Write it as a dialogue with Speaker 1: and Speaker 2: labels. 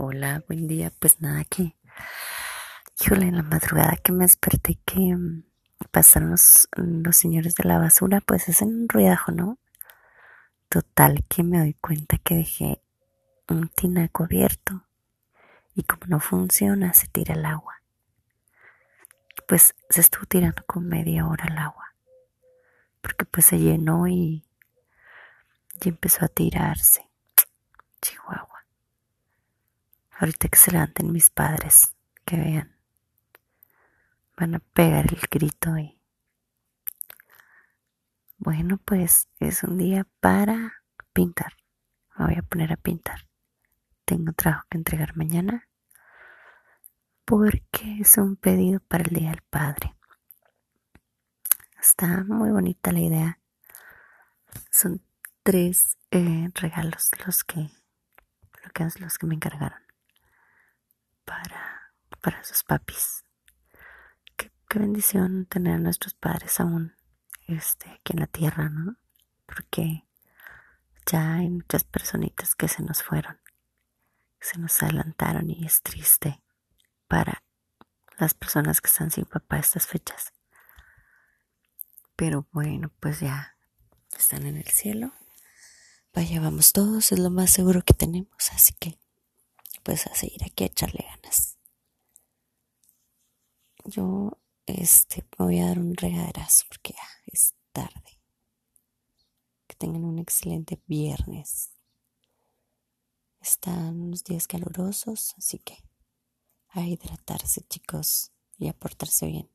Speaker 1: Hola, buen día. Pues nada que, híjole, en la madrugada que me desperté que mm, pasaron los, los señores de la basura, pues hacen un ruidajo, ¿no? Total que me doy cuenta que dejé un tinaco abierto y como no funciona, se tira el agua. Pues se estuvo tirando con media hora el agua, porque pues se llenó y, y empezó a tirarse. Chihuahua. Ahorita que se levanten mis padres, que vean, van a pegar el grito y bueno, pues es un día para pintar. Me voy a poner a pintar. Tengo trabajo que entregar mañana porque es un pedido para el Día del Padre. Está muy bonita la idea. Son tres eh, regalos los que, los que me encargaron para, para sus papis. Qué, qué bendición tener a nuestros padres aún este, aquí en la tierra, ¿no? Porque ya hay muchas personitas que se nos fueron, se nos adelantaron y es triste para las personas que están sin papá estas fechas. Pero bueno, pues ya están en el cielo. Vaya, vamos todos, es lo más seguro que tenemos, así que pues a seguir aquí a echarle ganas. Yo este me voy a dar un regaderazo porque ya es tarde. Que tengan un excelente viernes. Están unos días calurosos, así que a hidratarse, chicos, y a portarse bien.